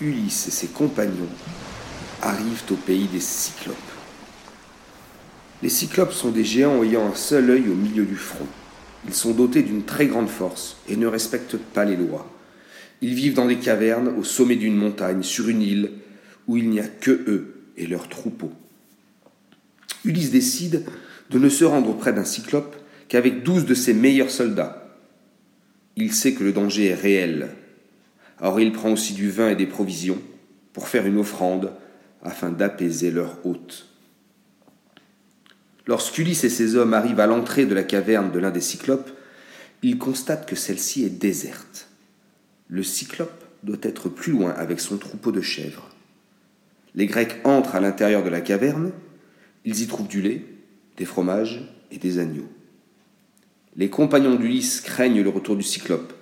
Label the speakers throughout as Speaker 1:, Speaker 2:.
Speaker 1: Ulysse et ses compagnons arrivent au pays des Cyclopes. Les Cyclopes sont des géants ayant un seul œil au milieu du front. Ils sont dotés d'une très grande force et ne respectent pas les lois. Ils vivent dans des cavernes au sommet d'une montagne, sur une île, où il n'y a que eux et leurs troupeaux. Ulysse décide de ne se rendre auprès d'un cyclope qu'avec douze de ses meilleurs soldats. Il sait que le danger est réel. Alors il prend aussi du vin et des provisions pour faire une offrande afin d'apaiser leur hôte. Lorsqu'Ulysse et ses hommes arrivent à l'entrée de la caverne de l'un des cyclopes, ils constatent que celle-ci est déserte. Le cyclope doit être plus loin avec son troupeau de chèvres. Les Grecs entrent à l'intérieur de la caverne, ils y trouvent du lait, des fromages et des agneaux. Les compagnons d'Ulysse craignent le retour du cyclope.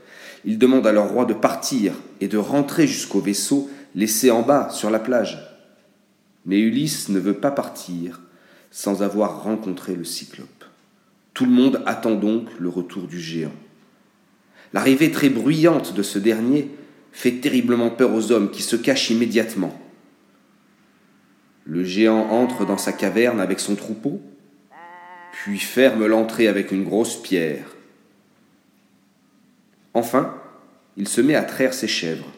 Speaker 1: Ils demandent à leur roi de partir et de rentrer jusqu'au vaisseau laissé en bas sur la plage. Mais Ulysse ne veut pas partir sans avoir rencontré le cyclope. Tout le monde attend donc le retour du géant. L'arrivée très bruyante de ce dernier fait terriblement peur aux hommes qui se cachent immédiatement. Le géant entre dans sa caverne avec son troupeau, puis ferme l'entrée avec une grosse pierre. Enfin, il se met à traire ses chèvres.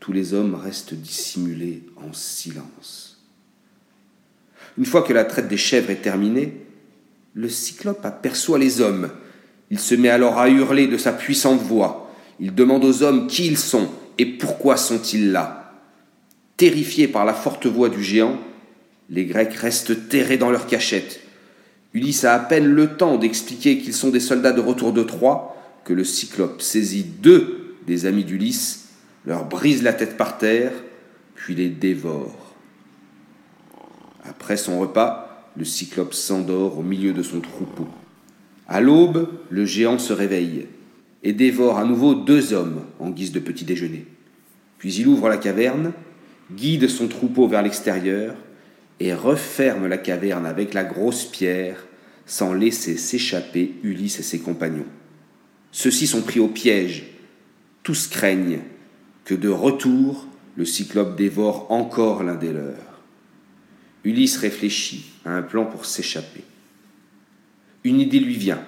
Speaker 1: Tous les hommes restent dissimulés en silence. Une fois que la traite des chèvres est terminée, le cyclope aperçoit les hommes. Il se met alors à hurler de sa puissante voix. Il demande aux hommes qui ils sont et pourquoi sont-ils là. Terrifiés par la forte voix du géant, les Grecs restent terrés dans leur cachette. Ulysse a à peine le temps d'expliquer qu'ils sont des soldats de retour de Troie que le cyclope saisit deux des amis d'Ulysse, leur brise la tête par terre, puis les dévore. Après son repas, le cyclope s'endort au milieu de son troupeau. À l'aube, le géant se réveille et dévore à nouveau deux hommes en guise de petit déjeuner. Puis il ouvre la caverne, guide son troupeau vers l'extérieur et referme la caverne avec la grosse pierre sans laisser s'échapper Ulysse et ses compagnons. Ceux-ci sont pris au piège. Tous craignent que de retour le cyclope dévore encore l'un des leurs. Ulysse réfléchit à un plan pour s'échapper. Une idée lui vient.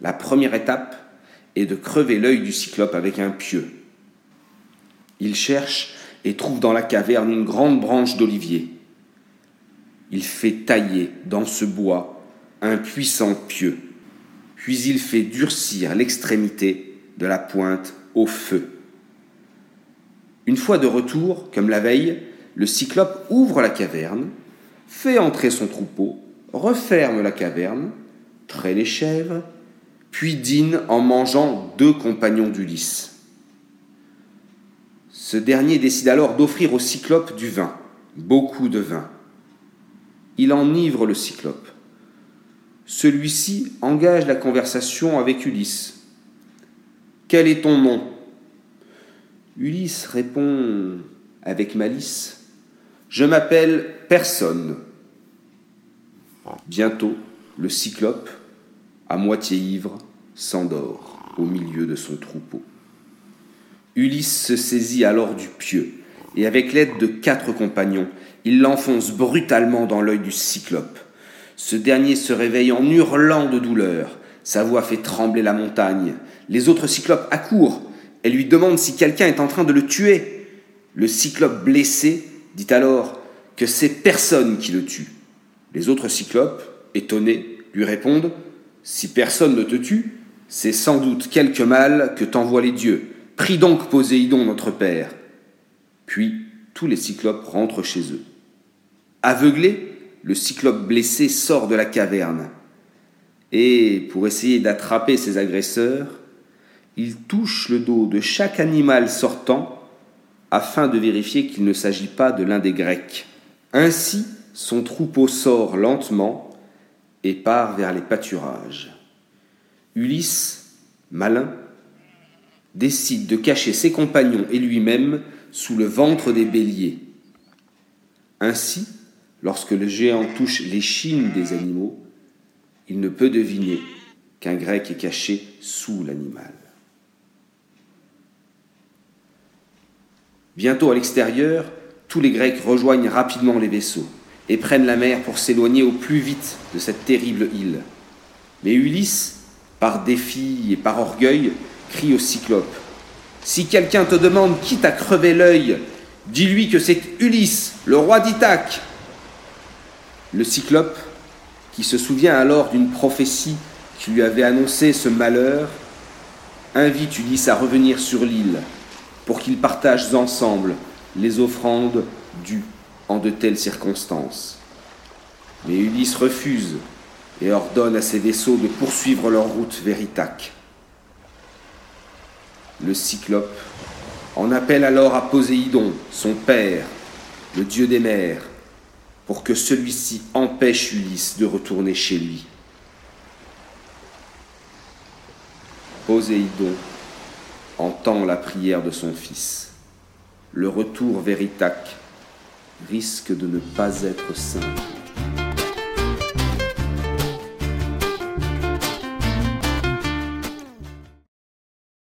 Speaker 1: La première étape est de crever l'œil du cyclope avec un pieu. Il cherche et trouve dans la caverne une grande branche d'olivier il fait tailler dans ce bois un puissant pieu, puis il fait durcir l'extrémité de la pointe au feu. Une fois de retour, comme la veille, le cyclope ouvre la caverne, fait entrer son troupeau, referme la caverne, traite les chèvres, puis dîne en mangeant deux compagnons d'Ulysse. Ce dernier décide alors d'offrir au cyclope du vin, beaucoup de vin il enivre le cyclope. Celui-ci engage la conversation avec Ulysse. Quel est ton nom? Ulysse répond avec malice Je m'appelle personne. Bientôt, le cyclope, à moitié ivre, s'endort au milieu de son troupeau. Ulysse se saisit alors du pieu, et avec l'aide de quatre compagnons, il l'enfonce brutalement dans l'œil du cyclope. Ce dernier se réveille en hurlant de douleur. Sa voix fait trembler la montagne. Les autres cyclopes accourent et lui demandent si quelqu'un est en train de le tuer. Le cyclope blessé dit alors que c'est personne qui le tue. Les autres cyclopes, étonnés, lui répondent Si personne ne te tue, c'est sans doute quelque mal que t'envoient les dieux. Prie donc Poséidon, notre père. Puis tous les cyclopes rentrent chez eux. Aveuglé, le cyclope blessé sort de la caverne. Et pour essayer d'attraper ses agresseurs, il touche le dos de chaque animal sortant afin de vérifier qu'il ne s'agit pas de l'un des Grecs. Ainsi, son troupeau sort lentement et part vers les pâturages. Ulysse, malin, décide de cacher ses compagnons et lui-même sous le ventre des béliers. Ainsi, Lorsque le géant touche l'échine des animaux, il ne peut deviner qu'un grec est caché sous l'animal. Bientôt à l'extérieur, tous les Grecs rejoignent rapidement les vaisseaux et prennent la mer pour s'éloigner au plus vite de cette terrible île. Mais Ulysse, par défi et par orgueil, crie au Cyclope Si quelqu'un te demande qui t'a crevé l'œil, dis-lui que c'est Ulysse, le roi d'Ithaque. Le Cyclope, qui se souvient alors d'une prophétie qui lui avait annoncé ce malheur, invite Ulysse à revenir sur l'île pour qu'ils partagent ensemble les offrandes dues en de telles circonstances. Mais Ulysse refuse et ordonne à ses vaisseaux de poursuivre leur route vers Ithaque. Le Cyclope en appelle alors à Poséidon, son père, le dieu des mers, pour que celui-ci empêche Ulysse de retourner chez lui. Poséidon entend la prière de son fils. Le retour vers Ithaque risque de ne pas être simple.